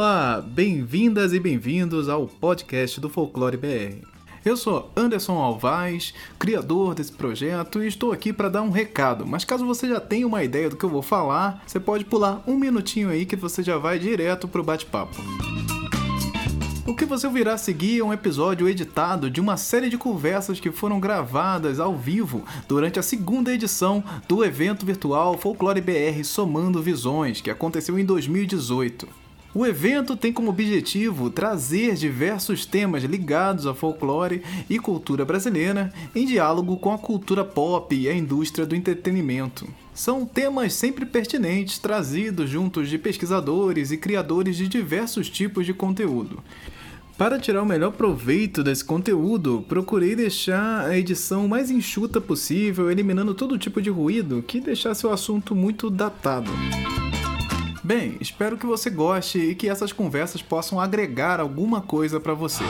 Olá, bem-vindas e bem-vindos ao podcast do Folclore BR. Eu sou Anderson Alvaz, criador desse projeto, e estou aqui para dar um recado. Mas caso você já tenha uma ideia do que eu vou falar, você pode pular um minutinho aí que você já vai direto pro bate-papo. O que você ouvirá a seguir é um episódio editado de uma série de conversas que foram gravadas ao vivo durante a segunda edição do evento virtual Folclore BR Somando Visões, que aconteceu em 2018. O evento tem como objetivo trazer diversos temas ligados a folclore e cultura brasileira em diálogo com a cultura pop e a indústria do entretenimento. São temas sempre pertinentes trazidos juntos de pesquisadores e criadores de diversos tipos de conteúdo. Para tirar o melhor proveito desse conteúdo, procurei deixar a edição mais enxuta possível, eliminando todo tipo de ruído que deixasse o assunto muito datado. Bem, espero que você goste e que essas conversas possam agregar alguma coisa para você.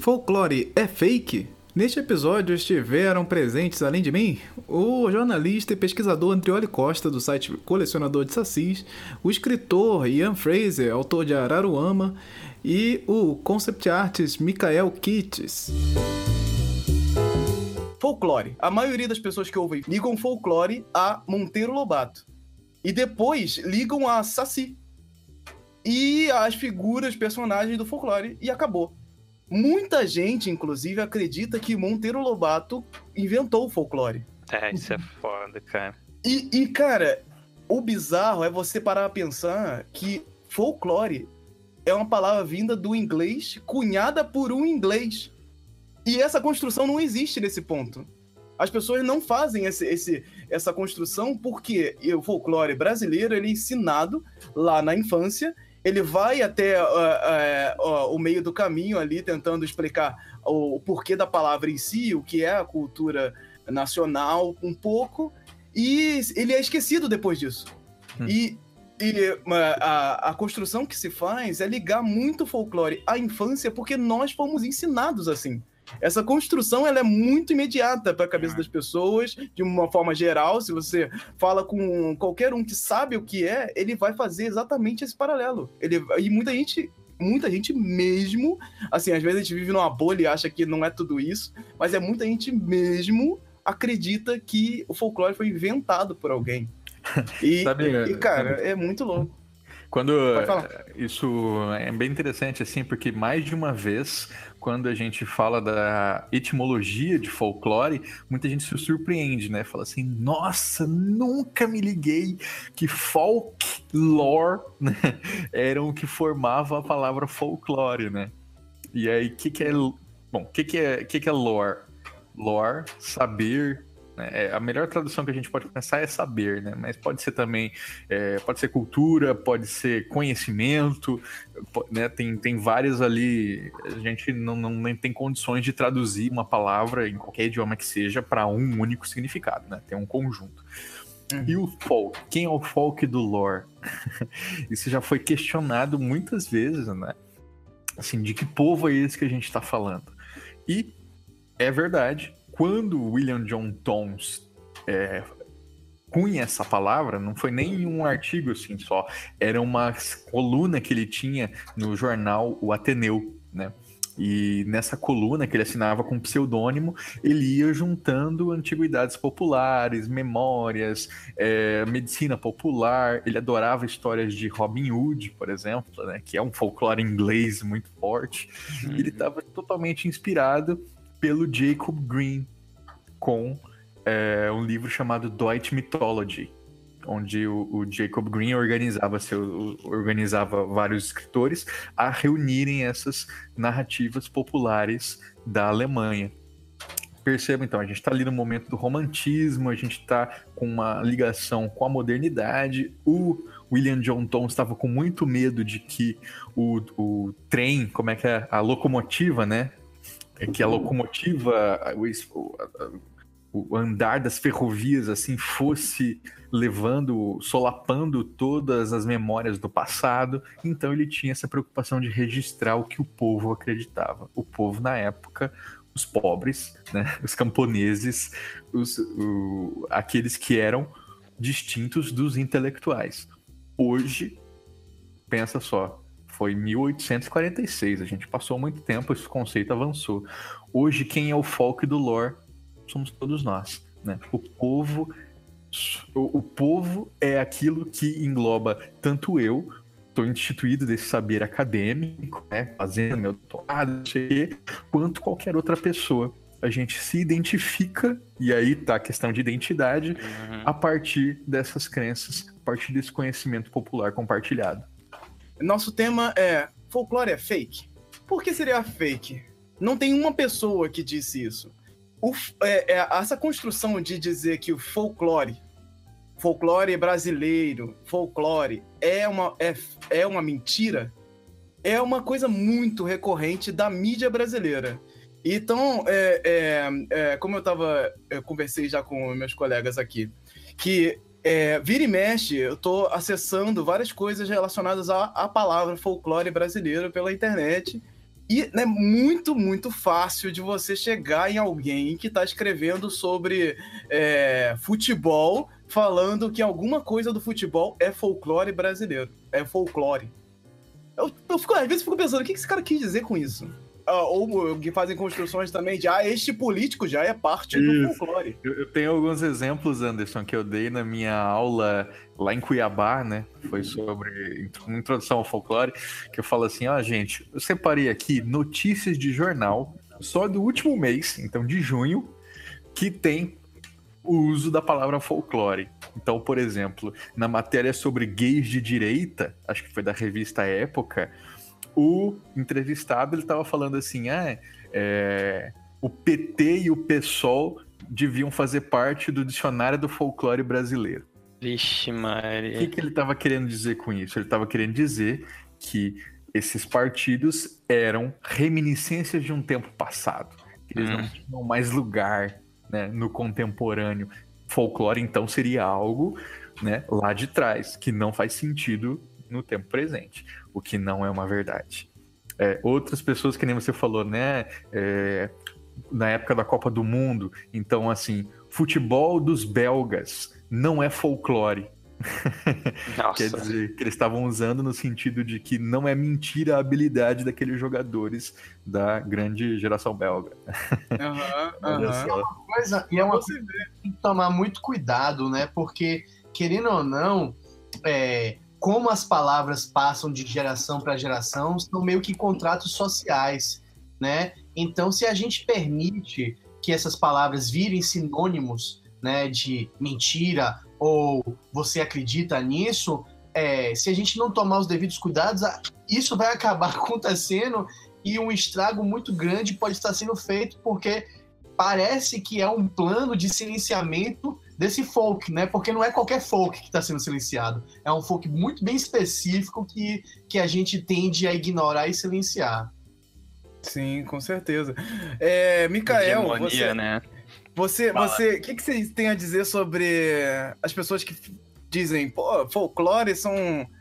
Folclore é fake? Neste episódio estiveram presentes, além de mim, o jornalista e pesquisador Andrioli Costa, do site Colecionador de Sacis, o escritor Ian Fraser, autor de Araruama, e o concept artist Mikael Kitts. Folclore. A maioria das pessoas que ouvem ligam folclore a Monteiro Lobato. E depois ligam a Saci. E as figuras, personagens do folclore. E acabou. Muita gente, inclusive, acredita que Monteiro Lobato inventou o folclore. É, isso é foda, cara. E, e, cara, o bizarro é você parar a pensar que folclore é uma palavra vinda do inglês, cunhada por um inglês. E essa construção não existe nesse ponto. As pessoas não fazem esse, esse, essa construção porque o folclore brasileiro ele é ensinado lá na infância ele vai até uh, uh, uh, o meio do caminho ali, tentando explicar o, o, porquê da palavra em si, o que é a cultura nacional, um pouco, e ele é esquecido depois disso. Hum. E, e a, a construção que se faz é ligar muito o folclore à infância, porque nós fomos ensinados assim. Essa construção ela é muito imediata para a cabeça das pessoas, de uma forma geral. Se você fala com qualquer um que sabe o que é, ele vai fazer exatamente esse paralelo. Ele, e muita gente muita gente mesmo, assim, às vezes a gente vive numa bolha e acha que não é tudo isso, mas é muita gente mesmo acredita que o folclore foi inventado por alguém. E, Sabe, e cara, é muito louco. Quando isso é bem interessante assim, porque mais de uma vez quando a gente fala da etimologia de folclore, muita gente se surpreende, né? Fala assim: "Nossa, nunca me liguei que folklore né, eram o que formava a palavra folclore, né?" E aí, o que que é bom? O que que é, que que é lore? Lore, saber? É, a melhor tradução que a gente pode pensar é saber, né? Mas pode ser também, é, pode ser cultura, pode ser conhecimento, né? Tem, tem várias ali. A gente não, não nem tem condições de traduzir uma palavra em qualquer idioma que seja para um único significado, né? Tem um conjunto. Uhum. E o folk? Quem é o folk do lore? Isso já foi questionado muitas vezes, né? Assim, de que povo é esse que a gente está falando? E é verdade, quando William John Toms é, cunha essa palavra, não foi nem um artigo assim só, era uma coluna que ele tinha no jornal O Ateneu, né? E nessa coluna que ele assinava com pseudônimo, ele ia juntando antiguidades populares, memórias, é, medicina popular. Ele adorava histórias de Robin Hood, por exemplo, né, que é um folclore inglês muito forte. Uhum. Ele estava totalmente inspirado pelo Jacob Green, com é, um livro chamado Deutsche Mythology, onde o, o, Jacob Green organizava, seu, organizava vários escritores a reunirem essas narrativas populares da Alemanha. Perceba então, a gente está ali no momento do romantismo, a gente está com uma ligação com a modernidade. O William John Tom estava com muito medo de que o, o trem, como é que é, a locomotiva, né, é que a locomotiva, o, o, andar das ferrovias assim fosse levando, solapando todas as memórias do passado. Então ele tinha essa preocupação de registrar o que o povo acreditava. O povo na época, os pobres, né, os camponeses, os, o, aqueles que eram distintos dos intelectuais. Hoje, pensa só, foi 1846, a gente passou muito tempo, esse conceito avançou. Hoje, quem é o folk do lore somos todos nós. Né? O povo o, o povo é aquilo que engloba tanto eu, estou instituído desse saber acadêmico, né, fazendo meu doutorado, quanto qualquer outra pessoa. A gente se identifica, e aí tá a questão de identidade, uhum. a partir dessas crenças, a partir desse conhecimento popular compartilhado. Nosso tema é: folclore é fake? Por que seria fake? Não tem uma pessoa que disse isso. O, é, é, essa construção de dizer que o folclore, folclore brasileiro, folclore é uma, é, é uma mentira, é uma coisa muito recorrente da mídia brasileira. Então, é, é, é, como eu tava, eu conversei já com meus colegas aqui, que é, vira e mexe, eu tô acessando várias coisas relacionadas à, à palavra folclore brasileiro pela internet. E é né, muito, muito fácil de você chegar em alguém que está escrevendo sobre é, futebol, falando que alguma coisa do futebol é folclore brasileiro. É folclore. Eu, eu fico, às vezes fico pensando, o que esse cara quis dizer com isso? Uh, ou que fazem construções também de ah, este político já é parte Isso. do folclore. Eu, eu, tenho alguns exemplos, Anderson, que eu dei na minha aula lá em Cuiabá, né? Foi sobre uma introdução ao folclore, que eu falo assim, ó, ah, gente, eu separei aqui notícias de jornal só do último mês, então de junho, que tem o uso da palavra folclore. Então, por exemplo, na matéria sobre gays de direita, acho que foi da revista Época, o entrevistado ele estava falando assim, ah, é, o PT e o PSOL deviam fazer parte do dicionário do folclore brasileiro. Vixe, Maria. O que, que ele estava querendo dizer com isso? Ele estava querendo dizer que esses partidos eram reminiscências de um tempo passado. Eles hum. não tinham mais lugar né, no contemporâneo. Folclore, então, seria algo né, lá de trás, que não faz sentido no tempo presente o que não é uma verdade. É, outras pessoas, que nem você falou, né? É, na época da Copa do Mundo, então, assim, futebol dos belgas não é folclore. Quer dizer, que eles estavam usando no sentido de que não é mentira a habilidade daqueles jogadores da grande geração belga. Uhum, uhum. E é uma coisa, e é uma coisa que tem que tomar muito cuidado, né? Porque, querendo ou não, é, como as palavras passam de geração para geração, são meio que contratos sociais, né? Então, se a gente permite que essas palavras virem sinônimos, né, de mentira ou você acredita nisso, é, se a gente não tomar os devidos cuidados, isso vai acabar acontecendo e um estrago muito grande pode estar sendo feito porque parece que é um plano de silenciamento desse folk, né? Porque não é qualquer folk que está sendo silenciado. É um folk muito bem específico que, que a gente tende a ignorar e silenciar. Sim, com certeza. É, Mikael, Hegemonia, você, né? Você, você, o que, que você tem a dizer sobre as pessoas que dizem, pô, folclore são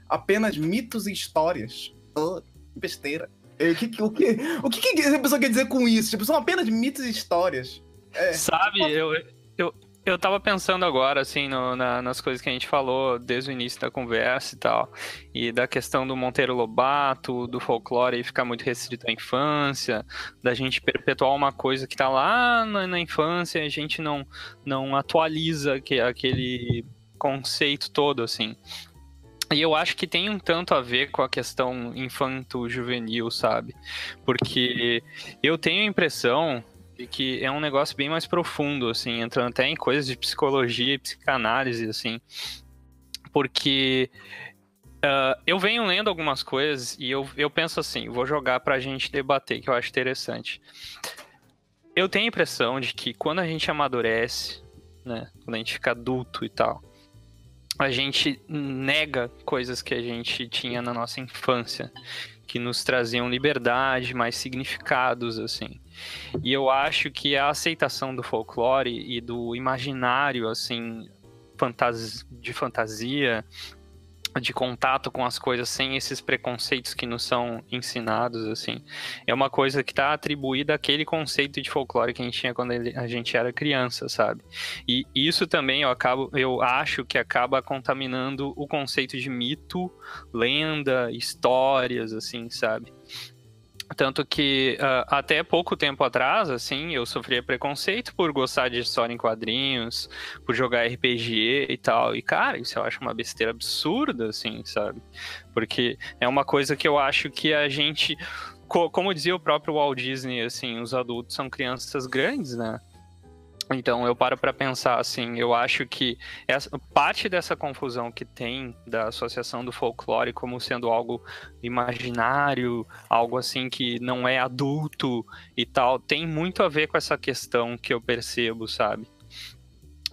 apenas mitos e histórias? Oh, besteira. O que, o, que, o que, que a pessoa quer dizer com isso? Tipo, são apenas mitos e histórias. É. Sabe, eu, eu, eu tava pensando agora, assim, no, na, nas coisas que a gente falou desde o início da conversa e tal, e da questão do Monteiro Lobato, do folclore ficar muito restrito à infância, da gente perpetuar uma coisa que tá lá na, na infância e a gente não, não atualiza que, aquele conceito todo, assim. E eu acho que tem um tanto a ver com a questão infanto-juvenil, sabe? Porque eu tenho a impressão, que é um negócio bem mais profundo, assim, entrando até em coisas de psicologia e psicanálise, assim, porque uh, eu venho lendo algumas coisas e eu, eu penso assim, vou jogar pra gente debater, que eu acho interessante. Eu tenho a impressão de que quando a gente amadurece, né, quando a gente fica adulto e tal, a gente nega coisas que a gente tinha na nossa infância, que nos traziam liberdade, mais significados, assim. E eu acho que a aceitação do folclore e do imaginário, assim, de fantasia, de contato com as coisas sem esses preconceitos que nos são ensinados assim. É uma coisa que está atribuída àquele conceito de folclore que a gente tinha quando a gente era criança sabe? E isso também eu acabo eu acho que acaba contaminando o conceito de mito lenda histórias assim sabe tanto que uh, até pouco tempo atrás, assim, eu sofria preconceito por gostar de história em quadrinhos, por jogar RPG e tal. E, cara, isso eu acho uma besteira absurda, assim, sabe? Porque é uma coisa que eu acho que a gente. Como dizia o próprio Walt Disney, assim, os adultos são crianças grandes, né? Então eu paro para pensar assim, eu acho que essa, parte dessa confusão que tem da associação do folclore como sendo algo imaginário, algo assim que não é adulto e tal, tem muito a ver com essa questão que eu percebo, sabe?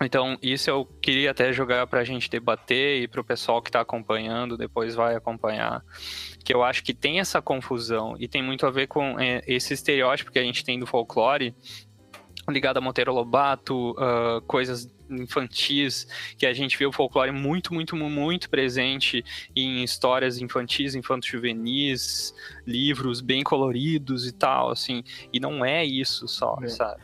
Então, isso eu queria até jogar para a gente debater e para o pessoal que está acompanhando, depois vai acompanhar, que eu acho que tem essa confusão e tem muito a ver com é, esse estereótipo que a gente tem do folclore, ligado a Monteiro Lobato, uh, coisas infantis, que a gente vê o folclore muito, muito, muito presente em histórias infantis, infanto-juvenis, livros bem coloridos e tal, assim, e não é isso só, é. sabe?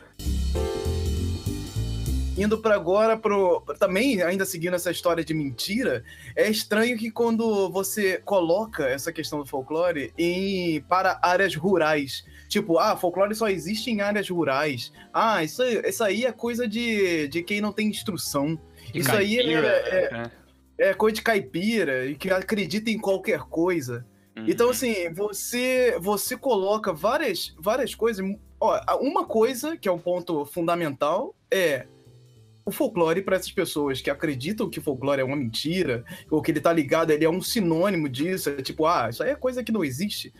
Indo para agora pro também ainda seguindo essa história de mentira, é estranho que quando você coloca essa questão do folclore em para áreas rurais, Tipo, ah, folclore só existe em áreas rurais. Ah, isso, isso aí é coisa de, de quem não tem instrução. Isso caipira, aí é, é, é, é, coisa de caipira e que acredita em qualquer coisa. Uhum. Então, assim, você você coloca várias, várias coisas. Ó, uma coisa que é um ponto fundamental é o folclore para essas pessoas que acreditam que folclore é uma mentira, ou que ele tá ligado, ele é um sinônimo disso, é tipo, ah, isso aí é coisa que não existe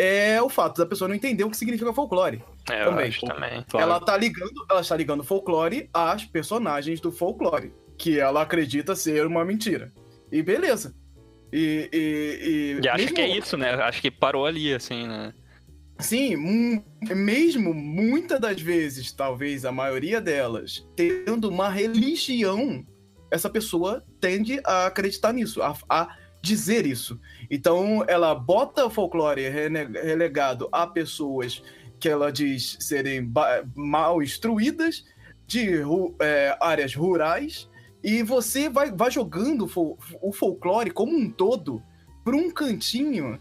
é o fato da pessoa não entender o que significa folclore. É, também. também. Ela tá ligando, ela está ligando folclore às personagens do folclore, que ela acredita ser uma mentira. E beleza. E, e, e, e acho mesmo... que é isso, né? Acho que parou ali, assim, né? Sim, mesmo muitas das vezes, talvez a maioria delas, tendo uma religião, essa pessoa tende a acreditar nisso, a, a dizer isso. Então, ela bota o folclore relegado a pessoas que ela diz serem mal instruídas, de é, áreas rurais, e você vai, vai jogando o folclore como um todo para um cantinho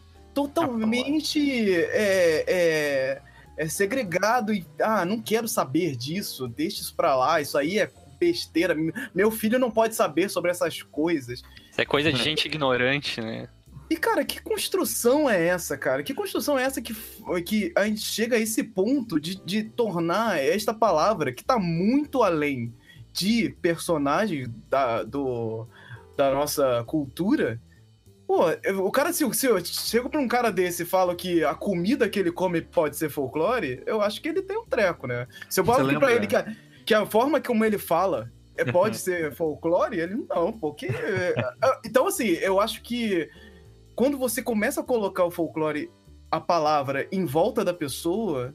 totalmente é, é, é, segregado e ah, não quero saber disso, deixa isso para lá, isso aí é besteira. Meu filho não pode saber sobre essas coisas. Isso é coisa de gente ignorante, né? E, cara, que construção é essa, cara? Que construção é essa que, que a gente chega a esse ponto de, de tornar esta palavra, que tá muito além de personagem da, do, da nossa cultura? Pô, o cara, se, se eu chego pra um cara desse e falo que a comida que ele come pode ser folclore, eu acho que ele tem um treco, né? Se eu falo aqui pra ele que a, que a forma como ele fala é, pode ser folclore, ele não, porque. É, é, então, assim, eu acho que quando você começa a colocar o folclore, a palavra, em volta da pessoa,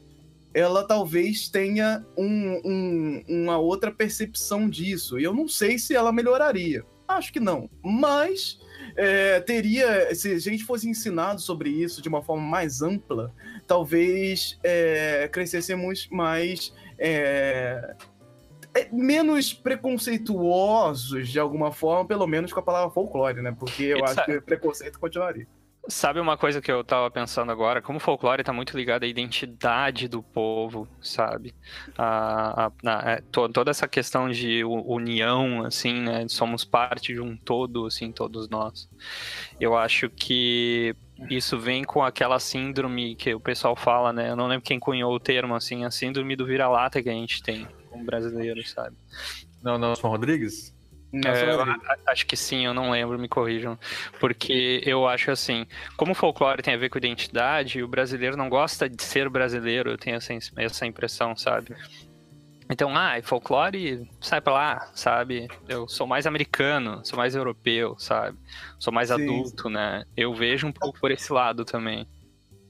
ela talvez tenha um, um, uma outra percepção disso. E eu não sei se ela melhoraria. Acho que não. Mas é, teria, se a gente fosse ensinado sobre isso de uma forma mais ampla, talvez é, crescêssemos mais. É, é, menos preconceituosos de alguma forma, pelo menos com a palavra folclore, né? Porque eu acho que preconceito continuaria. Sabe uma coisa que eu tava pensando agora? Como o folclore tá muito ligado à identidade do povo, sabe? A, a, a, é, to, toda essa questão de união, assim, né? Somos parte de um todo, assim, todos nós. Eu acho que isso vem com aquela síndrome que o pessoal fala, né? Eu não lembro quem cunhou o termo, assim, a síndrome do vira-lata que a gente tem como brasileiro, sabe? Não, Nelson Rodrigues? É, acho que sim, eu não lembro, me corrijam. Porque eu acho assim, como o folclore tem a ver com identidade, o brasileiro não gosta de ser brasileiro, eu tenho essa, essa impressão, sabe? Então, ah, folclore, sai pra lá, sabe? Eu sou mais americano, sou mais europeu, sabe? Sou mais sim, adulto, né? Eu vejo um pouco por esse lado também.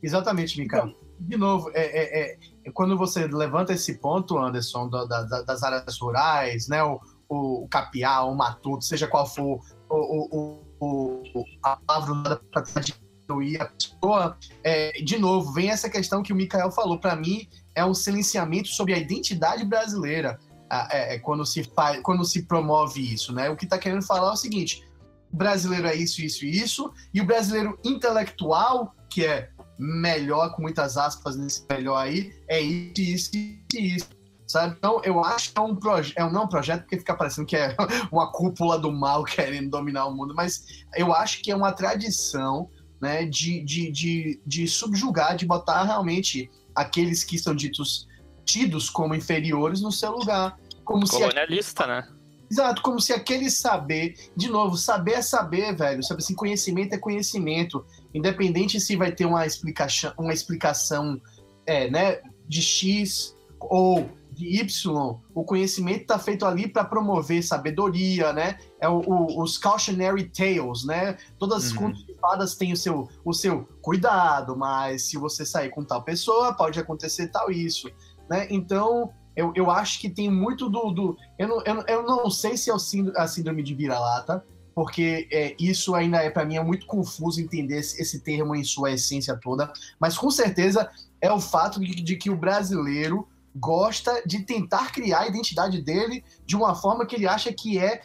Exatamente, Mika. De novo, é, é, é quando você levanta esse ponto, Anderson, da, da, das áreas rurais, né, o, o, capiá, o matuto, seja qual for o, o, o, a palavra para diminuir a pessoa, é, de novo, vem essa questão que o Mikael falou. Para mim, é um silenciamento sobre a identidade brasileira é, é, quando, se faz, quando se promove isso. Né? O que está querendo falar é o seguinte: o brasileiro é isso, isso e isso, e o brasileiro intelectual, que é melhor, com muitas aspas nesse melhor aí, é isso, isso e isso. Sabe? Então, eu acho que é um projeto, é um, não um projeto porque fica parecendo que é uma cúpula do mal querendo dominar o mundo, mas eu acho que é uma tradição né, de, de, de, de subjugar, de botar realmente aqueles que são ditos tidos como inferiores no seu lugar. Como Colonialista, se, né? Exato, como se aquele saber, de novo, saber é saber, velho. Sabe assim, conhecimento é conhecimento. Independente se vai ter uma explicação, uma explicação é, né, de X ou de Y, o conhecimento está feito ali para promover sabedoria, né? É o, o, os cautionary tales, né? Todas as uhum. contos de fadas têm o seu, o seu cuidado, mas se você sair com tal pessoa, pode acontecer tal isso, né? Então, eu, eu acho que tem muito do. do eu, não, eu, eu não sei se é o síndrome, a síndrome de vira-lata, porque é, isso ainda é para mim é muito confuso entender esse, esse, termo em sua essência toda, mas com certeza é o fato de, de, que o brasileiro gosta de tentar criar a identidade dele de uma forma que ele acha que é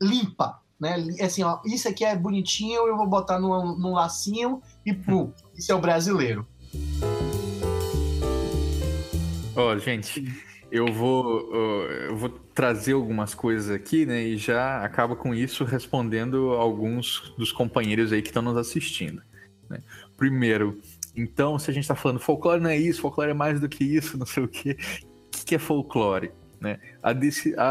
limpa, né? Assim, ó, isso aqui é bonitinho, eu vou botar num, num lacinho e pum, isso é o brasileiro. Ó, oh, gente, eu vou, eu vou trazer algumas coisas aqui, né? E já acaba com isso respondendo alguns dos companheiros aí que estão nos assistindo. Né? Primeiro, então, se a gente está falando folclore não é isso, folclore é mais do que isso, não sei o quê. O que é folclore? Né? A,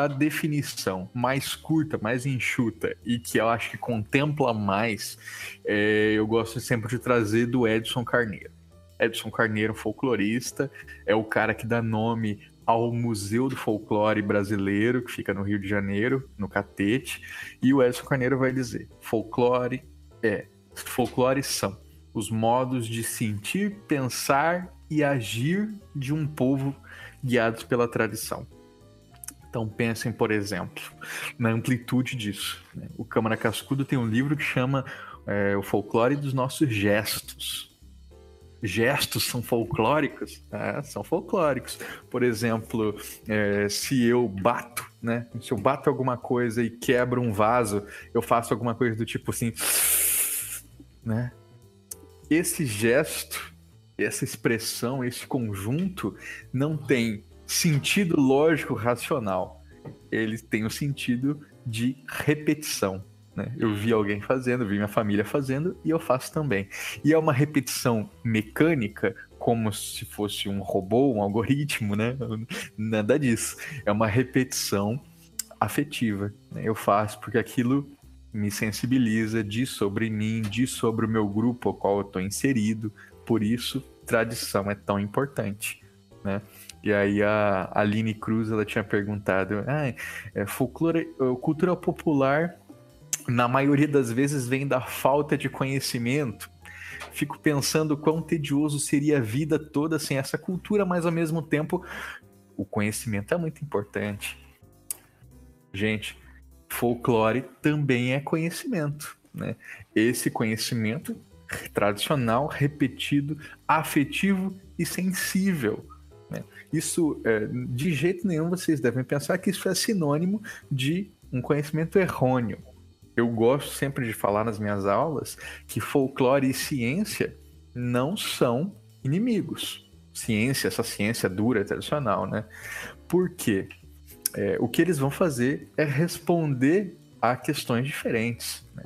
a definição mais curta, mais enxuta e que eu acho que contempla mais, é, eu gosto sempre de trazer do Edson Carneiro. Edson Carneiro, folclorista, é o cara que dá nome ao Museu do Folclore Brasileiro, que fica no Rio de Janeiro, no Catete, e o Edson Carneiro vai dizer: folclore é, folclore são os modos de sentir, pensar e agir de um povo guiados pela tradição. Então pensem, por exemplo, na amplitude disso. Né? O Câmara Cascudo tem um livro que chama é, O Folclore dos Nossos Gestos gestos são folclóricos? É, são folclóricos. Por exemplo, é, se eu bato, né? Se eu bato alguma coisa e quebro um vaso, eu faço alguma coisa do tipo assim, né? Esse gesto, essa expressão, esse conjunto não tem sentido lógico racional. Ele tem o sentido de repetição. Né? Eu vi alguém fazendo, vi minha família fazendo e eu faço também. E é uma repetição mecânica, como se fosse um robô, um algoritmo, né? Nada disso. É uma repetição afetiva. Né? Eu faço porque aquilo me sensibiliza, diz sobre mim, diz sobre o meu grupo ao qual eu estou inserido. Por isso, tradição é tão importante. Né? E aí a Aline Cruz ela tinha perguntado: ah, é, folclore, cultura popular na maioria das vezes vem da falta de conhecimento. Fico pensando quão tedioso seria a vida toda sem essa cultura, mas ao mesmo tempo o conhecimento é muito importante. Gente, folclore também é conhecimento, né? Esse conhecimento tradicional, repetido, afetivo e sensível. Né? Isso, é, de jeito nenhum, vocês devem pensar que isso é sinônimo de um conhecimento errôneo eu gosto sempre de falar nas minhas aulas que folclore e ciência não são inimigos. Ciência, essa ciência dura, tradicional, né? Por quê? É, o que eles vão fazer é responder a questões diferentes. Né?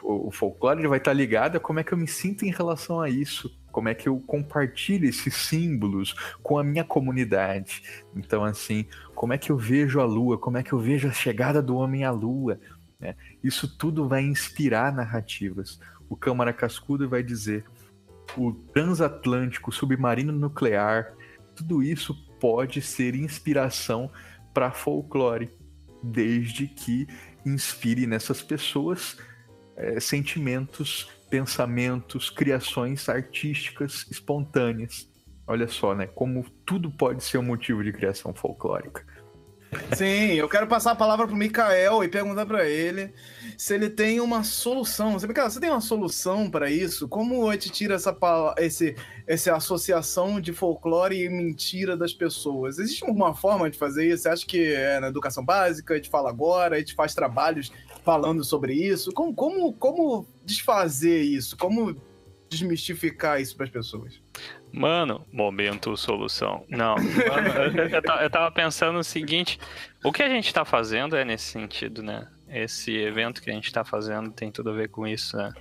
O, o, folclore vai estar ligado a como é que eu me sinto em relação a isso, como é que eu compartilho esses símbolos com a minha comunidade. Então, assim, como é que eu vejo a lua, como é que eu vejo a chegada do homem à lua, né? Isso tudo vai inspirar narrativas. O Câmara Cascudo vai dizer o transatlântico, submarino nuclear, tudo isso pode ser inspiração para folclore, desde que inspire nessas pessoas é, sentimentos, pensamentos, criações artísticas espontâneas. Olha só, né? Como tudo pode ser um motivo de criação folclórica. Sim, eu quero passar a palavra pro Mikael e perguntar para ele se ele tem uma solução. Você, Mikael, você tem uma solução para isso? Como a gente tira essa, esse, essa associação de folclore e mentira das pessoas? Existe alguma forma de fazer isso? Você acha que é na educação básica, a gente fala agora, a gente faz trabalhos falando sobre isso? Como, como, como desfazer isso? Como desmistificar isso para as pessoas? Mano, momento solução. Não, mano, eu, eu, tava pensando o seguinte: o que a gente tá fazendo é nesse sentido, né? Esse evento que a gente tá fazendo tem tudo a ver com isso, né?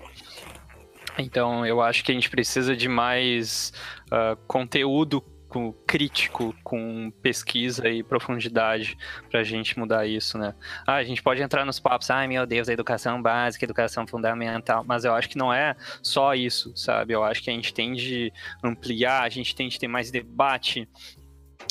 Então, eu acho que a gente precisa de mais uh, conteúdo com, crítico, com pesquisa e profundidade para a gente mudar isso, né? Ah, a gente pode entrar nos papos, ai meu Deus, a educação básica, educação fundamental, mas eu acho que não é só isso, sabe? Eu acho que a gente tem de ampliar, a gente tem de ter mais debate,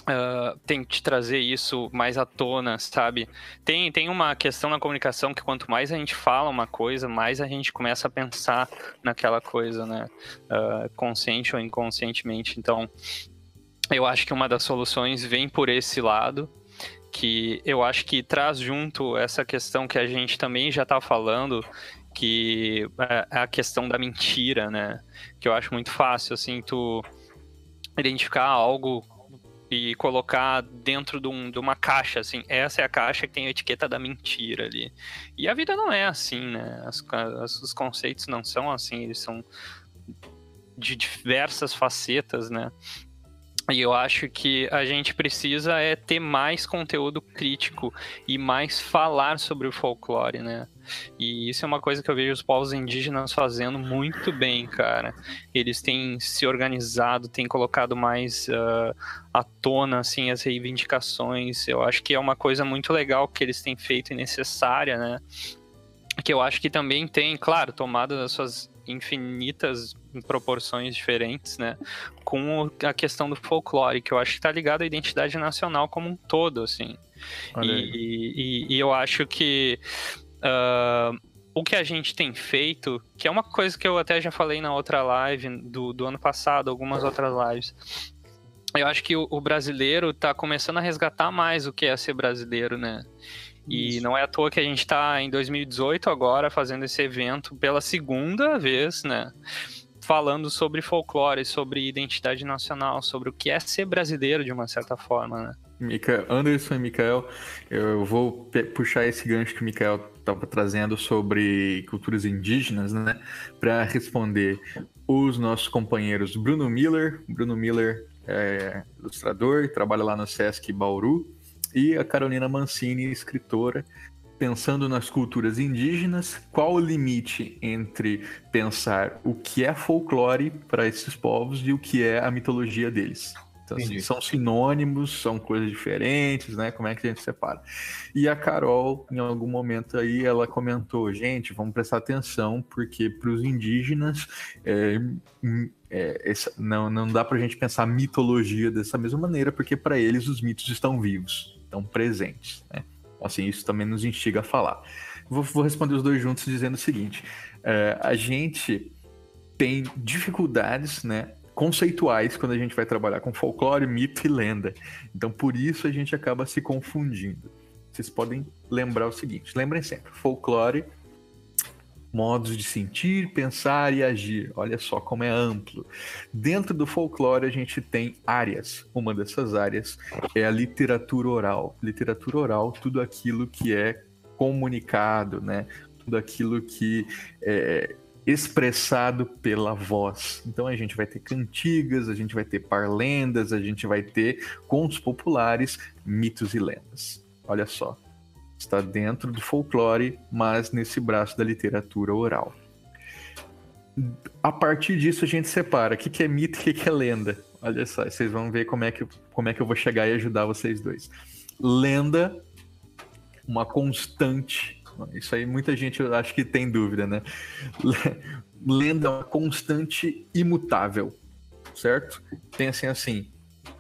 Uh, tem que trazer isso mais à tona, sabe? Tem, tem uma questão na comunicação que quanto mais a gente fala uma coisa, mais a gente começa a pensar naquela coisa, né? Uh, consciente ou inconscientemente. Então, eu acho que uma das soluções vem por esse lado, que eu acho que traz junto essa questão que a gente também já está falando, que é, é a questão da mentira, né? Que eu acho muito fácil, assim, tu identificar algo e colocar dentro de, um, de, uma caixa, assim, essa é a caixa que tem a etiqueta da mentira ali. E a vida não é assim, né? As, as, os conceitos não são assim, eles são de diversas facetas, né? E eu acho que a gente precisa é ter mais conteúdo crítico e mais falar sobre o folclore, né? E isso é uma coisa que eu vejo os povos indígenas fazendo muito bem, cara. Eles têm se organizado, têm colocado mais uh, à tona assim as reivindicações. Eu acho que é uma coisa muito legal que eles têm feito e necessária, né? Que eu acho que também tem, claro, tomado as suas infinitas proporções diferentes, né? Com a questão do folclore, que eu acho que está ligado à identidade nacional como um todo, assim. E, e, e, eu acho que uh, o que a gente tem feito, que é uma coisa que eu até já falei na outra live do, do ano passado, algumas outras lives. Eu acho que o, o brasileiro está começando a resgatar mais o que é ser brasileiro, né? E não é à toa que a gente está em 2018 agora fazendo esse evento pela segunda vez, né? Falando sobre folclore, sobre identidade nacional, sobre o que é ser brasileiro de uma certa forma, né? Mica, Anderson e Mikael, eu vou puxar esse gancho que o Mikael estava trazendo sobre culturas indígenas, né? Para responder os nossos companheiros Bruno Miller. Bruno Miller é ilustrador, trabalha lá no Sesc Bauru e a Carolina Mancini, escritora, pensando nas culturas indígenas, qual o limite entre pensar o que é folclore para esses povos e o que é a mitologia deles. Então, assim, são sinônimos, são coisas diferentes, né? Como é que a gente separa? E a Carol, em algum momento aí, ela comentou: gente, vamos prestar atenção, porque para os indígenas é, é, essa, não, não dá para a gente pensar mitologia dessa mesma maneira, porque para eles os mitos estão vivos estão presentes. Né? Assim, isso também nos instiga a falar. Vou, vou responder os dois juntos dizendo o seguinte: é, a gente tem dificuldades, né? Conceituais quando a gente vai trabalhar com folclore, mito e lenda. Então, por isso a gente acaba se confundindo. Vocês podem lembrar o seguinte: lembrem sempre, folclore modos de sentir, pensar e agir. Olha só como é amplo. Dentro do folclore a gente tem áreas. Uma dessas áreas é a literatura oral. Literatura oral, tudo aquilo que é comunicado, né? Tudo aquilo que é expressado pela voz. Então a gente vai ter cantigas, a gente vai ter parlendas, a gente vai ter contos populares, mitos e lendas. Olha só, está dentro do folclore, mas nesse braço da literatura oral. A partir disso a gente separa o que, que é mito e o que, que é lenda. Olha só, vocês vão ver como é, que, como é que eu vou chegar e ajudar vocês dois. Lenda, uma constante. Isso aí muita gente acho que tem dúvida, né? Lenda é uma constante imutável, certo? Assim assim,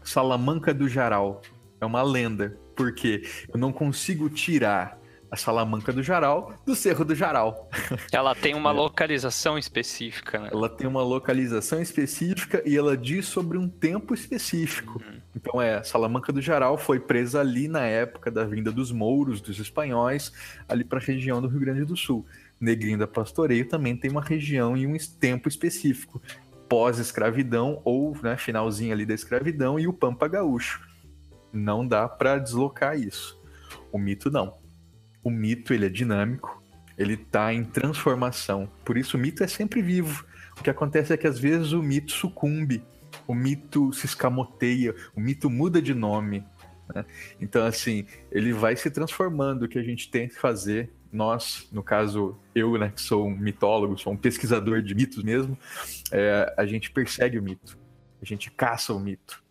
Salamanca do Jaral é uma lenda porque eu não consigo tirar a Salamanca do Jaral do Cerro do Jaral. Ela tem uma é. localização específica, né? Ela tem uma localização específica e ela diz sobre um tempo específico. Uhum. Então é, Salamanca do Jaral foi presa ali na época da vinda dos mouros, dos espanhóis, ali para a região do Rio Grande do Sul. Negrinho da Pastoreio também tem uma região e um tempo específico, pós-escravidão ou né, finalzinho ali da escravidão e o Pampa Gaúcho. Não dá para deslocar isso. O mito não. O mito ele é dinâmico, ele está em transformação. Por isso o mito é sempre vivo. O que acontece é que às vezes o mito sucumbe o mito se escamoteia, o mito muda de nome. Né? Então, assim, ele vai se transformando. O que a gente tem que fazer, nós, no caso, eu, né, que sou um mitólogo, sou um pesquisador de mitos mesmo, é, a gente persegue o mito, a gente caça o mito.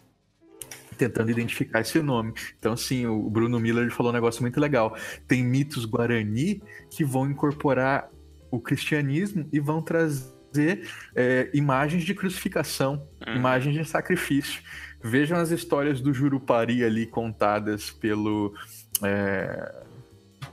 Tentando identificar esse nome. Então, sim, o Bruno Miller falou um negócio muito legal. Tem mitos guarani que vão incorporar o cristianismo e vão trazer é, imagens de crucificação, uhum. imagens de sacrifício. Vejam as histórias do Jurupari ali contadas pelo. É,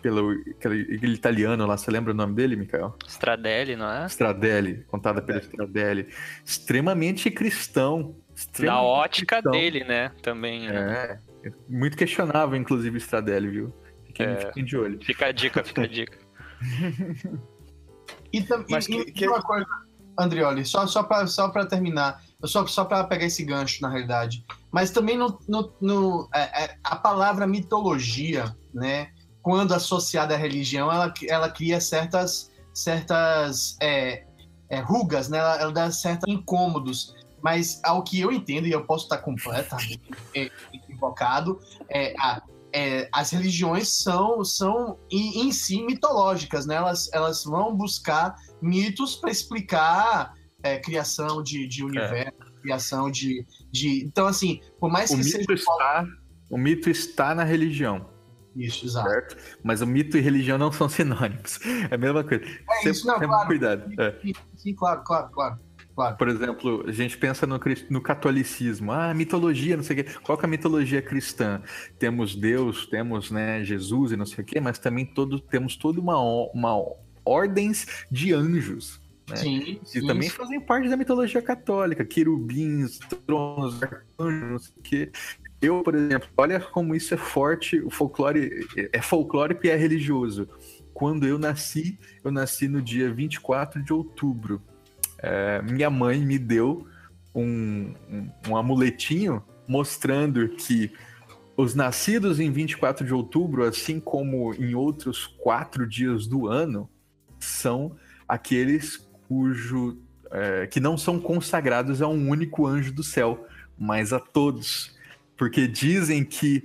pelo aquele, italiano lá, você lembra o nome dele, Mikael? Stradelli, não é? Stradelli, contada pelo Stradelli. Extremamente cristão. Da ótica dele, né? Também. Né? É. Muito questionável, inclusive, Stradelli, viu? Fiquem, é, fiquem de olho. Fica a dica, fica a dica. e também uma coisa Andrioli, só, só para só terminar, só, só para pegar esse gancho, na realidade. Mas também no, no, no é, é, a palavra mitologia, né, quando associada à religião, ela, ela cria certas, certas é, é rugas, né, ela, ela dá certos incômodos. Mas ao que eu entendo, e eu posso estar completamente equivocado, é, a, é, as religiões são, são em, em, si mitológicas, né? Elas, elas vão buscar mitos para explicar é, criação de, de universo, é. criação de, de. Então, assim, por mais o que mito seja. Está, o mito está na religião. Isso, exato. Certo? Mas o mito e religião não são sinônimos. É a mesma coisa. É sempre, isso, não, claro. cuidado. Sim, é. sim, claro, claro, claro. Claro. Por exemplo, a gente pensa no, no, catolicismo, ah, mitologia, não sei o quê. Qual que é a mitologia cristã? Temos Deus, temos né, Jesus e não sei o quê, mas também todo, temos toda uma, uma ordens de anjos. Né? Sim, sim, também fazem parte da mitologia católica, querubins, tronos, arcanjos, não sei o quê. Eu, por exemplo, olha como isso é forte, o folclore é folclórico e é religioso. Quando eu nasci, eu nasci no dia 24 de outubro é, minha mãe me deu um, um, um amuletinho mostrando que os nascidos em 24 de outubro, assim como em outros quatro dias do ano, são aqueles cujo é, que não são consagrados a um único anjo do céu, mas a todos, porque dizem que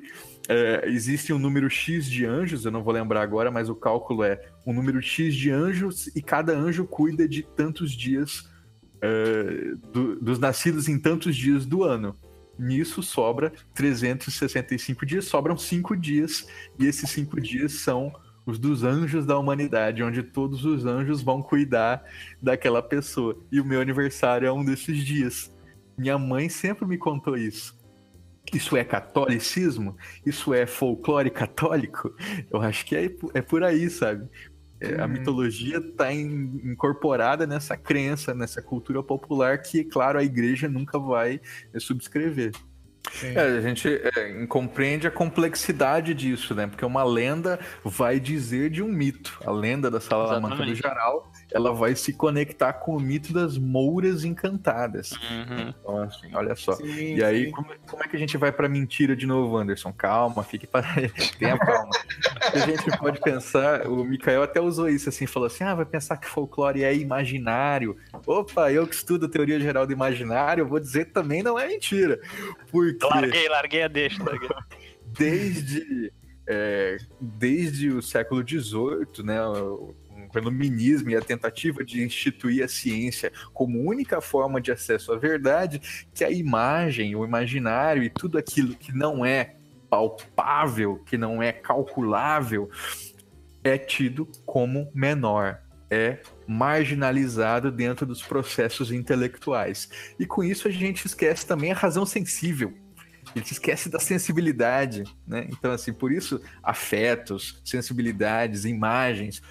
é, existe um número X de anjos, eu não vou lembrar agora, mas o cálculo é um número X de anjos e cada anjo cuida de tantos dias é, do, dos nascidos em tantos dias do ano. Nisso sobra 365 dias, sobram cinco dias, e esses cinco dias são os dos anjos da humanidade, onde todos os anjos vão cuidar daquela pessoa. E o meu aniversário é um desses dias. Minha mãe sempre me contou isso. Isso é catolicismo? Isso é folclore católico? Eu acho que é, é por aí, sabe? É, a uhum. mitologia está incorporada nessa crença, nessa cultura popular que, claro, a igreja nunca vai subscrever. É, a gente é, compreende a complexidade disso, né? Porque uma lenda vai dizer de um mito. A lenda da Salamanca do Jaral, ela vai se conectar com o mito das Mouras Encantadas. Uhum. Então, assim, olha só. Sim, e aí, como, como, é que a gente vai pra mentira de novo, Anderson? Calma, fique para... Tenha calma. a gente pode pensar, o Mikael até usou isso, assim, falou assim, ah, vai pensar que folclore é imaginário. Opa, eu que estudo teoria geral do imaginário, vou dizer que também não é mentira. Por porque... Larguei, larguei a deixa. Larguei. desde, é, desde o século XVIII, né, o iluminismo e a tentativa de instituir a ciência como única forma de acesso à verdade, que a imagem, o imaginário e tudo aquilo que não é palpável, que não é calculável, é tido como menor, é marginalizado dentro dos processos intelectuais. E com isso a gente esquece também a razão sensível. A gente esquece da sensibilidade, né? Então, assim, por isso, afetos, sensibilidades, imagens,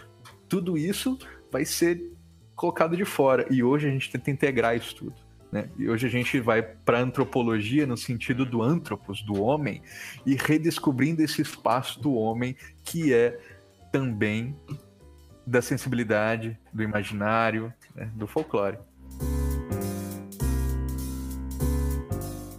tudo isso vai ser colocado de fora. E hoje a gente tenta integrar isso tudo. Né? E hoje a gente vai para antropologia no sentido do antropos, do homem, e redescobrindo esse espaço do homem que é também da sensibilidade, do imaginário, né? do folclore.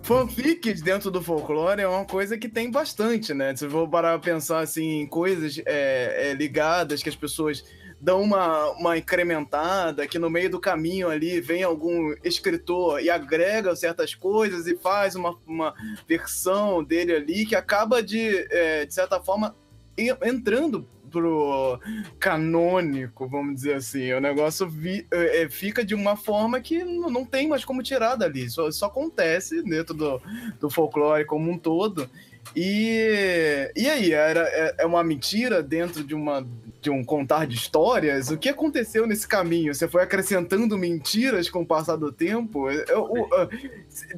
Fanfics dentro do folclore é uma coisa que tem bastante, né? Se eu vou parar a pensar assim, em coisas é, é, ligadas que as pessoas dão uma, uma incrementada, que no meio do caminho ali vem algum escritor e agrega certas coisas e faz uma, uma versão dele ali que acaba de, é, de certa forma, entrando pro canônico, vamos dizer assim. O negócio vi, é, fica de uma forma que não tem mais como tirar dali. Só, só acontece dentro do, do folclore como um todo. E, e aí, era, é, é uma mentira dentro de uma de um contar de histórias, o que aconteceu nesse caminho? Você foi acrescentando mentiras com o passar do tempo? É,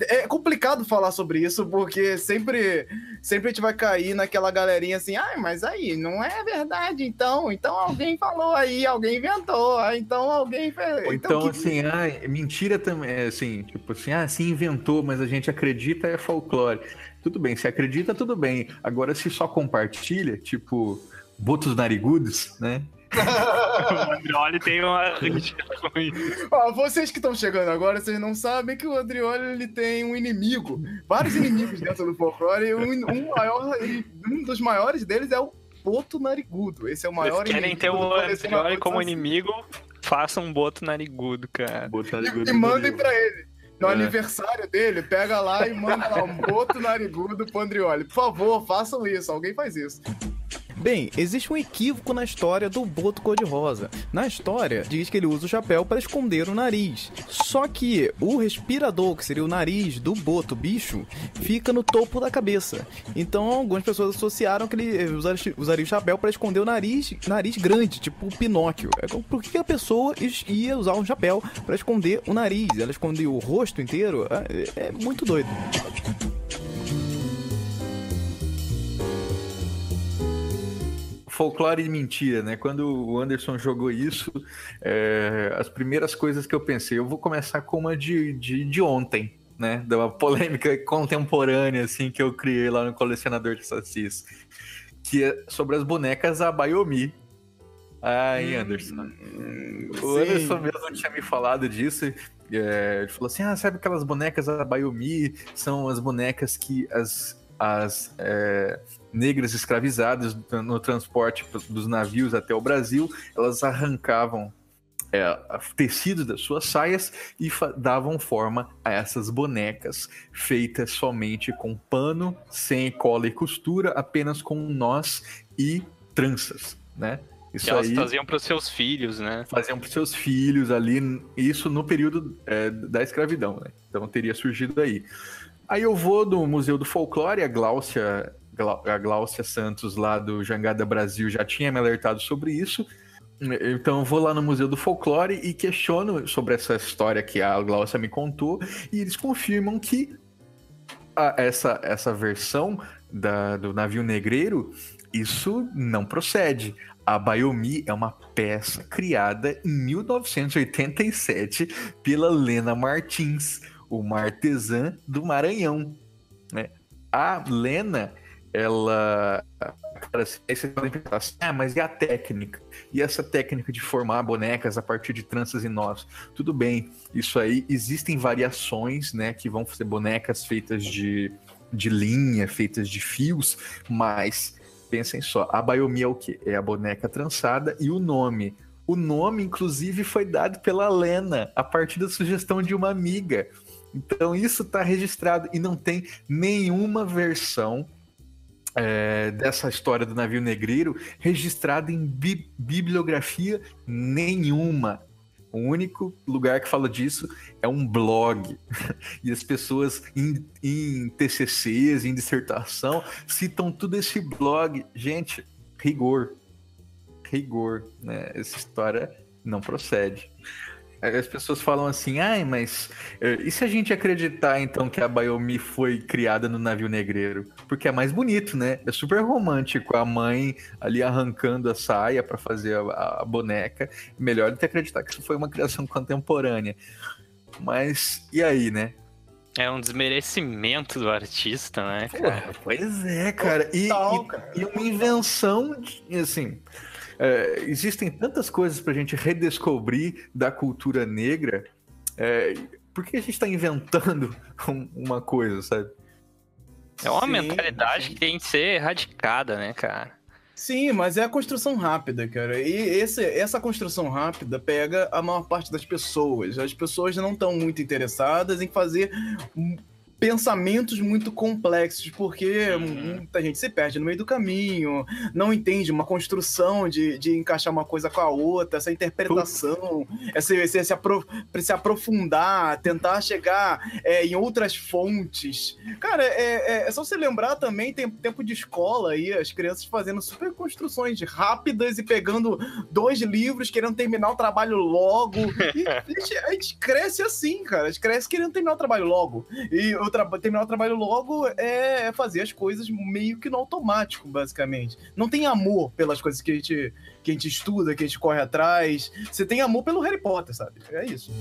é, é complicado falar sobre isso, porque sempre, sempre a gente vai cair naquela galerinha assim, ah, mas aí, não é verdade, então, então alguém falou aí, alguém inventou, ah, então alguém fez. Ou então, então que... assim, ah, mentira também, é assim, tipo assim, ah, se inventou, mas a gente acredita, é folclore. Tudo bem, se acredita, tudo bem. Agora, se só compartilha, tipo botos narigudos, né? o Andrioli tem uma Ó, vocês que estão chegando agora, vocês não sabem que o Andrioli ele tem um inimigo, vários inimigos dentro do folclore, e um, um, maior, um dos maiores deles é o Boto Narigudo. Esse é o maior Vocês querem ter o Andrioli como assim. inimigo? Façam um Boto Narigudo, cara. Boto narigudo e, e mandem pra ele. No é. aniversário dele, pega lá e manda lá um boto narigudo pro Andrioli. Por favor, façam isso. Alguém faz isso. Bem, existe um equívoco na história do Boto Cor-de-Rosa. Na história, diz que ele usa o chapéu para esconder o nariz. Só que o respirador, que seria o nariz do Boto bicho, fica no topo da cabeça. Então, algumas pessoas associaram que ele usaria o chapéu para esconder o nariz, nariz grande, tipo o Pinóquio. É por que a pessoa ia usar um chapéu para esconder o nariz? Ela esconde o rosto inteiro? É, é muito doido. Folclore e mentira, né? Quando o Anderson jogou isso, é, as primeiras coisas que eu pensei, eu vou começar com uma de, de, de ontem, né? Da uma polêmica contemporânea, assim, que eu criei lá no Colecionador de Sacis, que é sobre as bonecas Abayomi. Ai, hum, Anderson. Hum, o Anderson mesmo tinha me falado disso. É, ele falou assim: ah, sabe aquelas bonecas Abayomi? São as bonecas que as as é, negras escravizadas no transporte dos navios até o Brasil, elas arrancavam é, tecido das suas saias e davam forma a essas bonecas, feitas somente com pano, sem cola e costura, apenas com nós e tranças, né? Isso elas aí, faziam para os seus filhos, né? Faziam para os seus filhos ali, isso no período é, da escravidão, né? Então teria surgido aí. Aí eu vou no Museu do Folclore, a Gláucia, a Gláucia Santos lá do Jangada Brasil já tinha me alertado sobre isso. Então vou lá no Museu do Folclore e questiono sobre essa história que a Gláucia me contou e eles confirmam que a, essa, essa versão da, do navio negreiro, isso não procede. A Bayomi é uma peça criada em 1987 pela Lena Martins uma artesã do Maranhão. Né? A Lena, ela. Aí vocês podem pensar assim, ah, mas e a técnica? E essa técnica de formar bonecas a partir de tranças e nós? Tudo bem, isso aí, existem variações, né, que vão ser bonecas feitas de, de linha, feitas de fios, mas pensem só, a biomia é o quê? É a boneca trançada e o nome. O nome, inclusive, foi dado pela Lena, a partir da sugestão de uma amiga. Então isso está registrado e não tem nenhuma versão é, dessa história do navio negreiro registrada em bi bibliografia nenhuma. O único lugar que fala disso é um blog. E as pessoas em, em TCCs, em dissertação, citam tudo esse blog. Gente, rigor. Rigor. Né? Essa história não procede. As pessoas falam assim, ai, mas eh, e se a gente acreditar então que a Bayomi foi criada no navio negreiro? Porque é mais bonito, né? É super romântico a mãe ali arrancando a saia para fazer a, a, boneca. Melhor do que acreditar que isso foi uma criação contemporânea. Mas e aí, né? É um desmerecimento do artista, né, cara? pois é, cara. E, Total, cara. e, e uma invenção, de, assim. É, existem tantas coisas pra gente redescobrir da cultura negra. É, por que a gente está inventando um, uma coisa, sabe? É uma sim, mentalidade sim. que tem que ser erradicada, né, cara? Sim, mas é a construção rápida, cara. E esse, essa construção rápida pega a maior parte das pessoas. As pessoas não estão muito interessadas em fazer pensamentos muito complexos, porque uhum. muita gente se perde no meio do caminho, não entende uma construção de, de encaixar uma coisa com a outra, essa interpretação, esse, esse, esse apro se aprofundar, tentar chegar é, em outras fontes. Cara, é, é, é, só você lembrar também, tem tempo de escola aí, as crianças fazendo super construções rápidas e pegando dois livros, querendo terminar o trabalho logo. E a gente, a gente cresce assim, cara, a gente cresce querendo terminar o trabalho logo. E terminar o trabalho logo é fazer as coisas meio que no automático, basicamente. Não tem amor pelas coisas que a gente, que a gente estuda, que a gente corre atrás. Você tem amor pelo Harry Potter, sabe? É isso.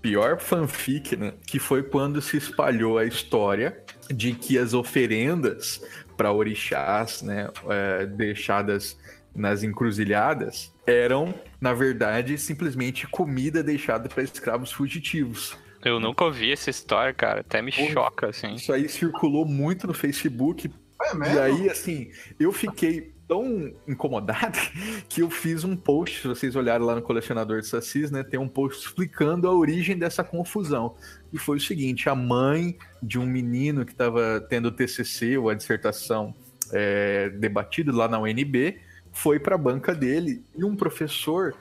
Pior fanfic, né? Que foi quando se espalhou a história de que as oferendas para orixás, né, é, deixadas nas encruzilhadas eram, na verdade, simplesmente comida deixada para escravos fugitivos. Eu nunca ouvi essa história, cara. Até me Pô, choca, assim. Isso aí circulou muito no Facebook. É mesmo? E aí, assim, eu fiquei tão incomodado que eu fiz um post, se vocês olharem lá no colecionador de Sassis, né, tem um post explicando a origem dessa confusão. E foi o seguinte, a mãe de um menino que estava tendo o TCC, ou a dissertação, é, debatido lá na UNB, foi para a banca dele e um professor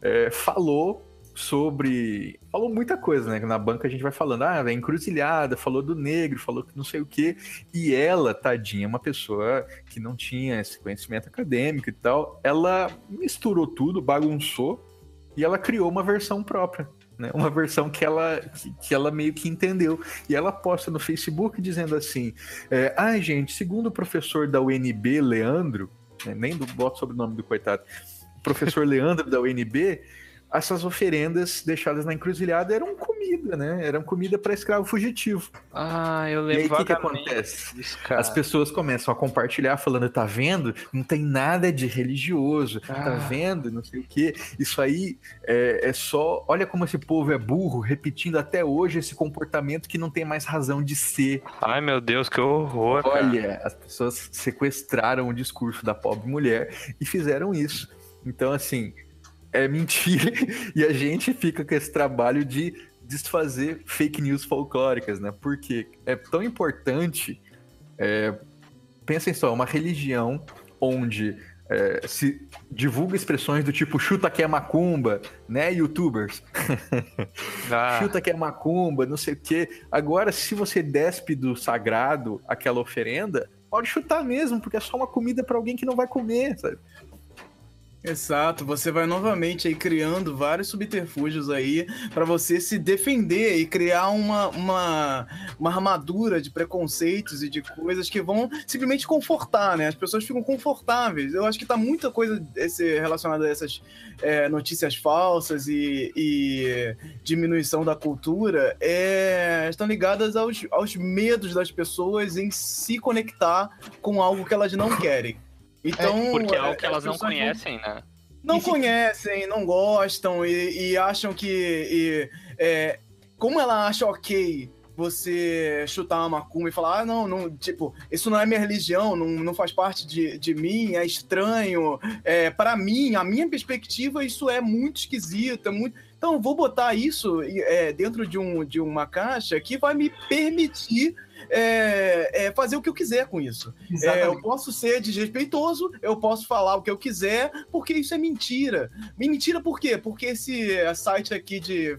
é, falou sobre. Falou muita coisa, né? Na banca a gente vai falando, ah, é encruzilhada, falou do negro, falou que não sei o quê. E ela, tadinha, uma pessoa que não tinha esse conhecimento acadêmico e tal, ela misturou tudo, bagunçou e ela criou uma versão própria. Né, uma versão que ela, que, que, ela meio que entendeu. E ela posta no Facebook dizendo assim: é, Ah, gente, segundo o professor da UNB, Leandro, né, nem do boto sobre o nome do coitado, professor Leandro da UNB, essas oferendas deixadas na encruzilhada eram comida, né? Eram comida para escravo fugitivo. Ah, eu lembro. E aí o que, que acontece? As pessoas começam a compartilhar, falando: tá vendo? Não tem nada de religioso, tá ah. tá vendo? Não sei o quê. Isso aí é, é, só. Olha como esse povo é burro, repetindo até hoje esse comportamento que não tem mais razão de ser. Ai, meu Deus, que horror. Olha, cara. as pessoas sequestraram o discurso da pobre mulher e fizeram isso. Então, assim, é mentira e a gente fica com esse trabalho de desfazer fake news folclóricas, né? Porque é tão importante. É, pensem só, uma religião onde é, se divulga expressões do tipo chuta que é macumba, né, youtubers? Ah. chuta que é macumba, não sei o quê. Agora, se você despe do sagrado aquela oferenda, pode chutar mesmo, porque é só uma comida para alguém que não vai comer, sabe? Exato, você vai novamente aí criando vários subterfúgios aí para você se defender e criar uma, uma, uma armadura de preconceitos e de coisas que vão simplesmente confortar, né? As pessoas ficam confortáveis. Eu acho que tá muita coisa esse, relacionada a essas é, notícias falsas e, e, diminuição da cultura é, estão ligadas aos, aos medos das pessoas em se conectar com algo que elas não querem. Então, é, porque é algo que elas não conhecem, né? Não conhecem, não gostam e, e acham que. E, é, como ela acha ok você chutar uma macumba e falar, ah, não, não, tipo, isso não é minha religião, não, não faz parte de, de mim, é estranho. É, para mim, a minha perspectiva, isso é muito esquisito, é muito. Então, vou botar isso é, dentro de, um, de uma caixa que vai me permitir é, é, fazer o que eu quiser com isso. É, eu posso ser desrespeitoso, eu posso falar o que eu quiser, porque isso é mentira. Mentira por quê? Porque esse site aqui de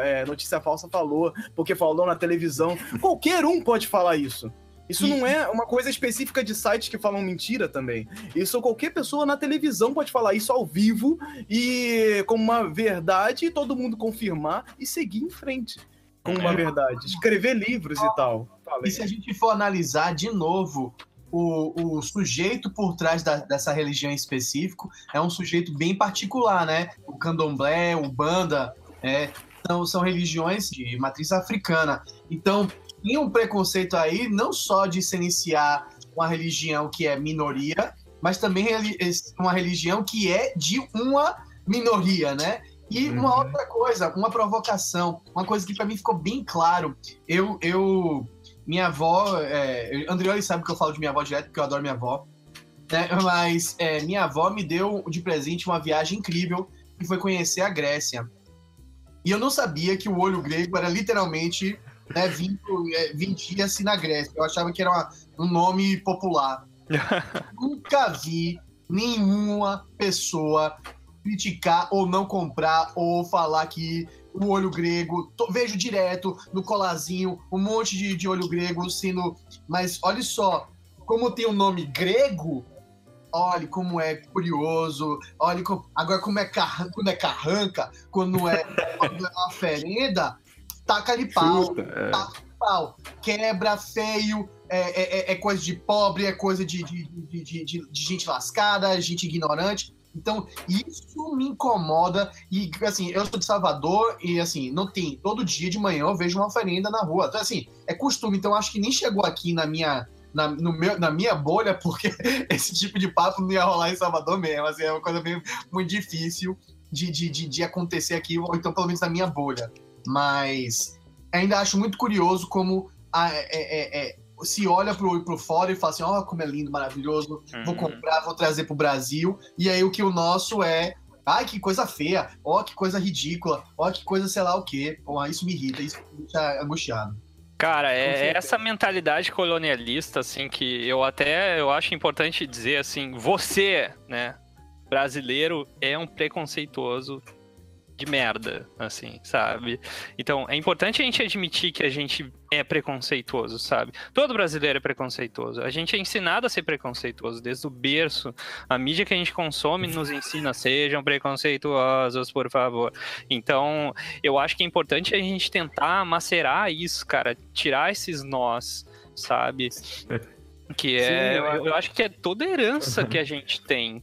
é, notícia falsa falou, porque falou na televisão. Qualquer um pode falar isso. Isso não é uma coisa específica de sites que falam mentira também. Isso qualquer pessoa na televisão pode falar isso ao vivo e como uma verdade e todo mundo confirmar e seguir em frente com uma é. verdade. Escrever livros e tal. E se a gente for analisar de novo o, o sujeito por trás da, dessa religião em específico é um sujeito bem particular, né? O candomblé, o banda, é, são, são religiões de matriz africana. Então, tem um preconceito aí, não só de se iniciar uma religião que é minoria, mas também uma religião que é de uma minoria, né? E uma uhum. outra coisa, uma provocação, uma coisa que para mim ficou bem claro. Eu, eu minha avó, é, Andrioli sabe que eu falo de minha avó direto, porque eu adoro minha avó. Né? Mas é, minha avó me deu de presente uma viagem incrível, que foi conhecer a Grécia. E eu não sabia que o olho grego era literalmente né, é, vendia-se na Grécia. Eu achava que era uma, um nome popular. Nunca vi nenhuma pessoa criticar ou não comprar ou falar que o olho grego, tô, vejo direto no colazinho um monte de, de olho grego sendo. Mas olha só, como tem o um nome grego, olha como é curioso, olha como, agora como é, car, quando é carranca, quando é, quando é uma oferenda, taca ali pau, Chuta, é. taca pau, quebra feio, é, é, é, é, coisa de pobre, é coisa de, de, de, de, de gente lascada, gente ignorante. Então, isso me incomoda. E, assim, eu sou de Salvador e, assim, não tem. Todo dia de manhã eu vejo uma oferenda na rua. Então, assim, é costume. Então, acho que nem chegou aqui na minha. Na, no meu, na minha bolha, porque esse tipo de papo não ia rolar em Salvador mesmo. Assim, é uma coisa meio, muito difícil de, de, de, de acontecer aqui, ou então pelo menos na minha bolha. Mas ainda acho muito curioso como a, é, é, é se olha pro, pro fora e fala assim, ó, oh, como é lindo, maravilhoso, uhum. vou comprar, vou trazer pro Brasil. E aí o que o nosso é, ai, que coisa feia, ó, que coisa ridícula, ó, que coisa sei lá o quê. Ó, isso me irrita, isso me deixa angustiado. Cara, é essa mentalidade colonialista, assim, que eu até eu acho importante dizer assim, você, né, brasileiro, é um preconceituoso de merda, assim, sabe? Então, é importante a gente admitir que a gente é preconceituoso, sabe? Todo brasileiro é preconceituoso. A gente é ensinado a ser preconceituoso desde o berço. A mídia que a gente consome nos ensina, sejam preconceituosos, por favor. Então, eu acho que é importante a gente tentar macerar isso, cara, tirar esses nós, sabe? Que é, Sim, eu, eu acho que é toda herança que a gente tem,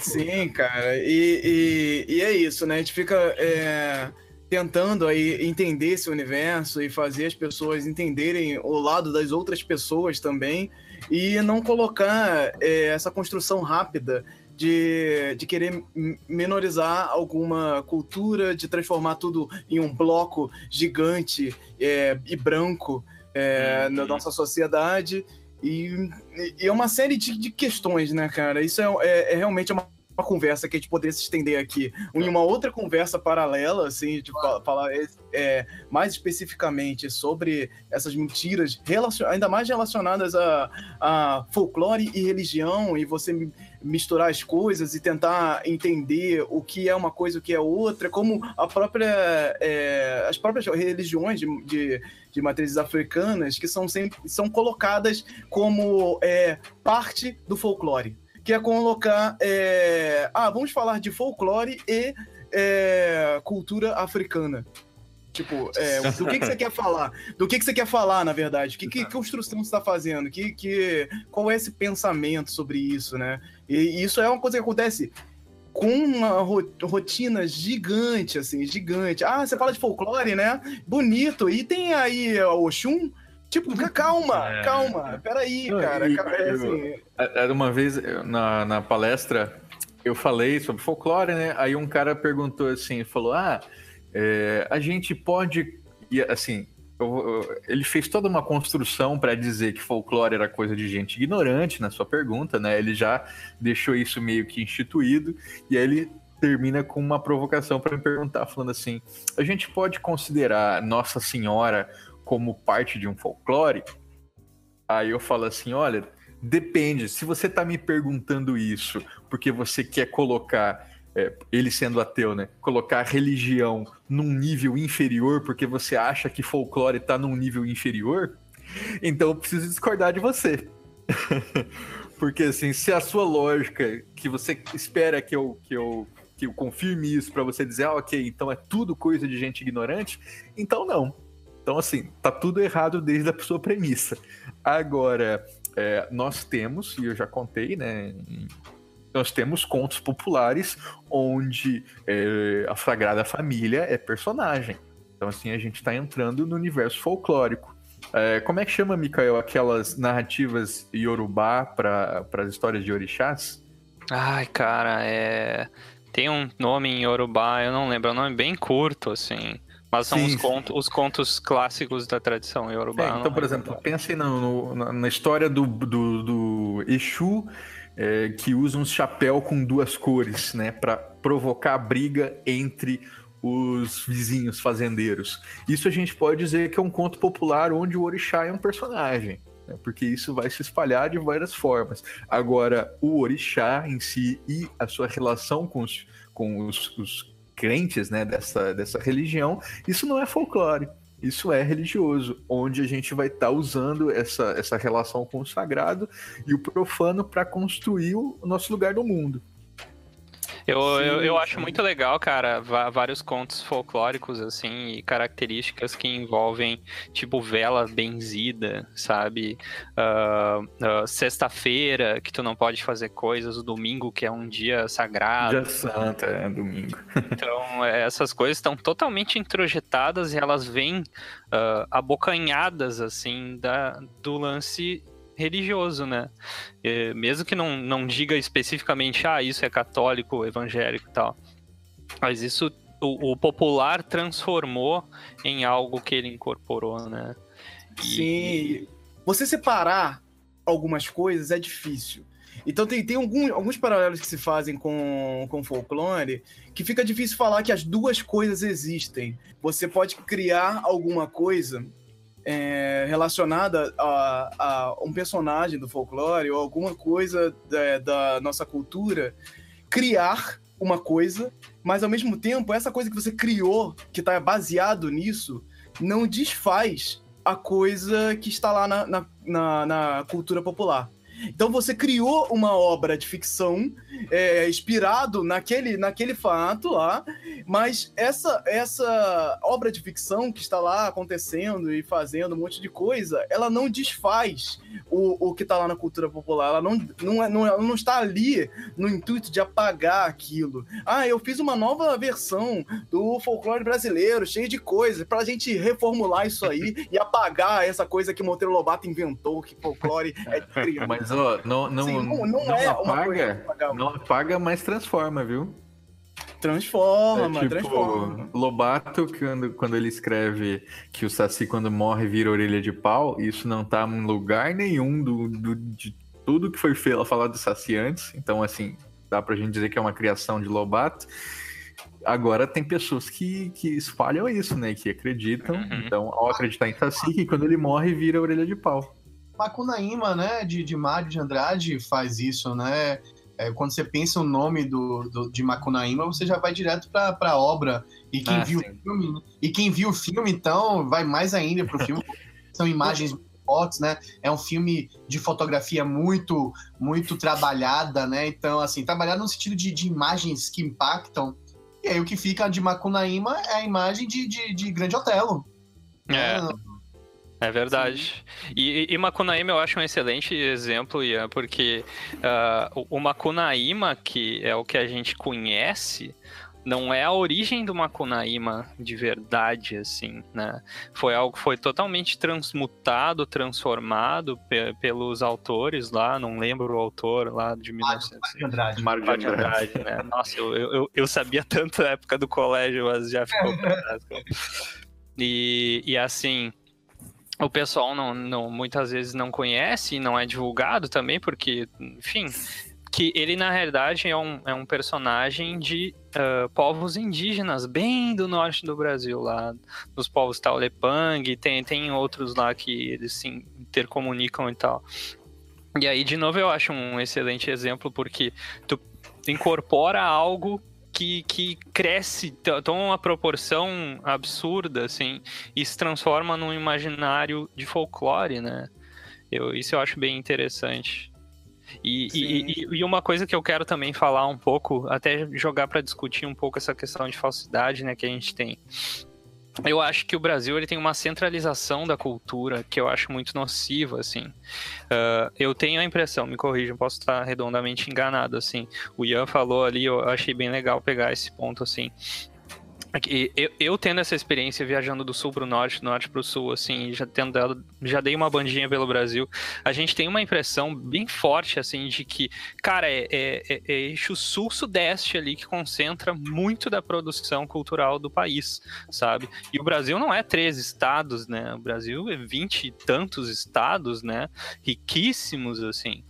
Sim, cara. E, e, e, é isso, né? A gente fica é, tentando aí entender esse universo e fazer as pessoas entenderem o lado das outras pessoas também e não colocar é, essa construção rápida de, de querer menorizar alguma cultura, de transformar tudo em um bloco gigante é, e branco é, uhum. na nossa sociedade e, e é uma série de, de, questões, né, cara? Isso é, é, é realmente uma, uma, conversa que a gente poderia se estender aqui. Em uma outra conversa paralela, assim, de falar é, mais especificamente sobre essas mentiras, ainda mais relacionadas a, a folclore e religião, e você misturar as coisas e tentar entender o que é uma coisa o que é outra, como a própria, é, as próprias religiões de, de, de, matrizes africanas que são sempre são colocadas como é, parte do folclore, que é colocar, é, ah, vamos falar de folclore e é, cultura africana. Tipo, é, do que, que você quer falar? Do que, que você quer falar, na verdade? Que, que construção você está fazendo? Que, que, qual é esse pensamento sobre isso, né? E isso é uma coisa que acontece com uma rotina gigante, assim, gigante. Ah, você fala de folclore, né? Bonito. E tem aí o Oxum. Tipo, calma, é. calma. Peraí, cara. E, é, assim... Era uma vez na, na palestra, eu falei sobre folclore, né? Aí um cara perguntou assim, falou, ah é, a gente pode, assim, eu, eu, ele fez toda uma construção para dizer que folclore era coisa de gente ignorante na sua pergunta, né? Ele já deixou isso meio que instituído e aí ele termina com uma provocação para me perguntar, falando assim: a gente pode considerar Nossa Senhora como parte de um folclore? Aí eu falo assim: olha, depende. Se você está me perguntando isso porque você quer colocar é, ele sendo ateu, né? Colocar religião num nível inferior porque você acha que folclore tá num nível inferior, então eu preciso discordar de você. porque assim, se a sua lógica que você espera que eu, que eu, que eu confirme isso para você dizer, ah, ok, então é tudo coisa de gente ignorante, então não. Então, assim, tá tudo errado desde a sua premissa. Agora, é, nós temos, e eu já contei, né? Nós temos contos populares onde é, a Sagrada Família é personagem. Então, assim, a gente está entrando no universo folclórico. É, como é que chama, Mikael, aquelas narrativas Yorubá para as histórias de orixás? Ai, cara, é. Tem um nome em Yorubá, eu não lembro, é um nome bem curto, assim. Mas são sim, os, contos, os, contos, clássicos da tradição Yorubá. É, então, por exemplo, pensem no, no, na história do, do, do Exu, é, que usa um chapéu com duas cores, né? para provocar briga entre os vizinhos fazendeiros. Isso a gente pode dizer que é um conto popular onde o orixá é um personagem, né? porque isso vai se espalhar de várias formas. Agora, o orixá em si e a sua relação com os, com os, os crentes né, dessa, dessa religião, isso não é folclore. Isso é religioso, onde a gente vai estar tá usando essa, essa relação com o sagrado e o profano para construir o nosso lugar no mundo. Eu, sim, eu, eu acho muito legal, cara, vários contos folclóricos, assim, e características que envolvem, tipo, vela benzida, sabe? Uh, uh, Sexta-feira, que tu não pode fazer coisas, o domingo, que é um dia sagrado. Dia santo, é domingo. então, essas coisas estão totalmente introjetadas e elas vêm uh, abocanhadas, assim, da, do lance religioso, né? E, mesmo que não, não diga especificamente, ah, isso é católico, evangélico e tal. Mas isso o, o, popular transformou em algo que ele incorporou, né? E... Sim. Você separar algumas coisas é difícil. Então tem, tem algum, alguns paralelos que se fazem com, com folclore que fica difícil falar que as duas coisas existem. Você pode criar alguma coisa é, relacionada a, a, um personagem do folclore ou alguma coisa da, da nossa cultura, criar uma coisa, mas ao mesmo tempo, essa coisa que você criou, que está baseado nisso, não desfaz a coisa que está lá na, na, na, na cultura popular. Então você criou uma obra de ficção é, inspirado naquele, naquele fato lá, mas essa, essa obra de ficção que está lá acontecendo e fazendo um monte de coisa, ela não desfaz o, o que está lá na cultura popular. Ela não, não, é, não, ela não está ali no intuito de apagar aquilo. Ah, eu fiz uma nova versão do folclore brasileiro, cheio de coisas, para a gente reformular isso aí e apagar essa coisa que Monteiro Lobato inventou, que folclore é de criança. Mas, ó, não, não, Sim, não, não, é apaga, não apaga, mas transforma, viu? Transforma, é, tipo, transforma. Lobato, quando, quando ele escreve que o Saci, quando morre, vira orelha de pau, isso não tá em lugar nenhum do, do, de tudo que foi feito, falado do Saci antes. Então, assim, dá pra gente dizer que é uma criação de Lobato. Agora tem pessoas que, que espalham isso, né? Que acreditam. Uhum. Então, ao acreditar em Saci, que quando ele morre, vira orelha de pau. Macunaíma, né, de, de Mário de Andrade faz isso, né? É, quando você pensa o nome do, do, de Macunaíma, você já vai direto para a obra. E quem ah, viu sim. o filme, e quem viu o filme, então, vai mais ainda para o filme. São imagens fotos, né? É um filme de fotografia muito, muito trabalhada, né? Então, assim, trabalhada no sentido de, de imagens que impactam. E aí o que fica de Macunaíma é a imagem de, de, de Grande Otelo. É. Né? É verdade. E, e, Macunaíma eu acho um excelente exemplo, Ian, porque uh, o, Macunaíma, que é o que a gente conhece, não é a origem do Macunaíma de verdade, assim, né? Foi algo que foi totalmente transmutado, transformado pe pelos autores lá, não lembro o autor lá de 1900. Mário Andrade. Mário de Andrade, né? Nossa, eu, eu, eu, sabia tanto na época do colégio, mas já ficou E, e assim, o pessoal não, não, muitas vezes não conhece e não é divulgado também, porque, enfim, que ele na realidade é um, é um personagem de uh, povos indígenas, bem do norte do Brasil, lá dos povos Taulepang, tem, tem outros lá que eles se intercomunicam e tal. E aí, de novo, eu acho um excelente exemplo, porque tu incorpora algo que, que cresce, toma uma proporção absurda, assim, e se transforma num imaginário de folclore, né? Eu, isso eu acho bem interessante. E, e, e, uma coisa que eu quero também falar um pouco, até jogar para discutir um pouco essa questão de falsidade, né, que a gente tem. Eu acho que o Brasil ele tem uma centralização da cultura que eu acho muito nociva, assim. Uh, eu tenho a impressão, me corrijam, posso estar redondamente enganado, assim. O Ian falou ali, eu achei bem legal pegar esse ponto, assim. Eu, eu, tendo essa experiência viajando do sul para o norte, do norte para o sul, assim, já tendo dado, já dei uma bandinha pelo Brasil, a gente tem uma impressão bem forte, assim, de que, cara, é, é, é, é eixo sul-sudeste ali que concentra muito da produção cultural do país, sabe? E o Brasil não é três estados, né? O Brasil é vinte e tantos estados, né? Riquíssimos, assim.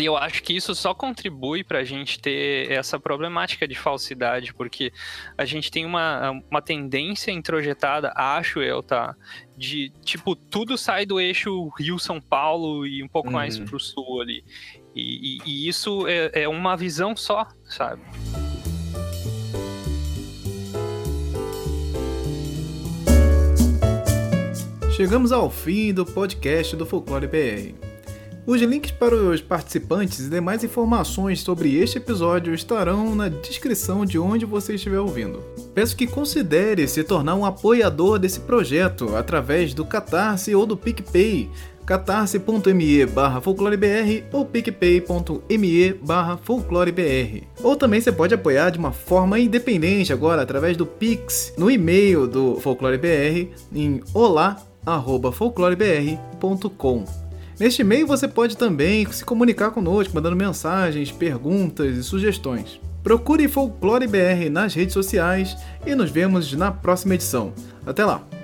E eu acho que isso só contribui para a gente ter essa problemática de falsidade, porque a gente tem uma, uma tendência introjetada, acho eu, tá? De, tipo, tudo sai do eixo Rio-São Paulo e um pouco uhum. mais pro sul ali. E, e, e isso é, é uma visão só, sabe? Chegamos ao fim do podcast do Folclore BR. Os links para os participantes e demais informações sobre este episódio estarão na descrição de onde você estiver ouvindo. Peço que considere se tornar um apoiador desse projeto através do Catarse ou do PicPay, catarse.me barra folclorebr ou picpay.me barra folclorebr. Ou também você pode apoiar de uma forma independente agora através do Pix no e-mail do folclorebr em olá@folclorebr.com. Neste e-mail você pode também se comunicar conosco, mandando mensagens, perguntas e sugestões. Procure Folclore BR nas redes sociais e nos vemos na próxima edição. Até lá!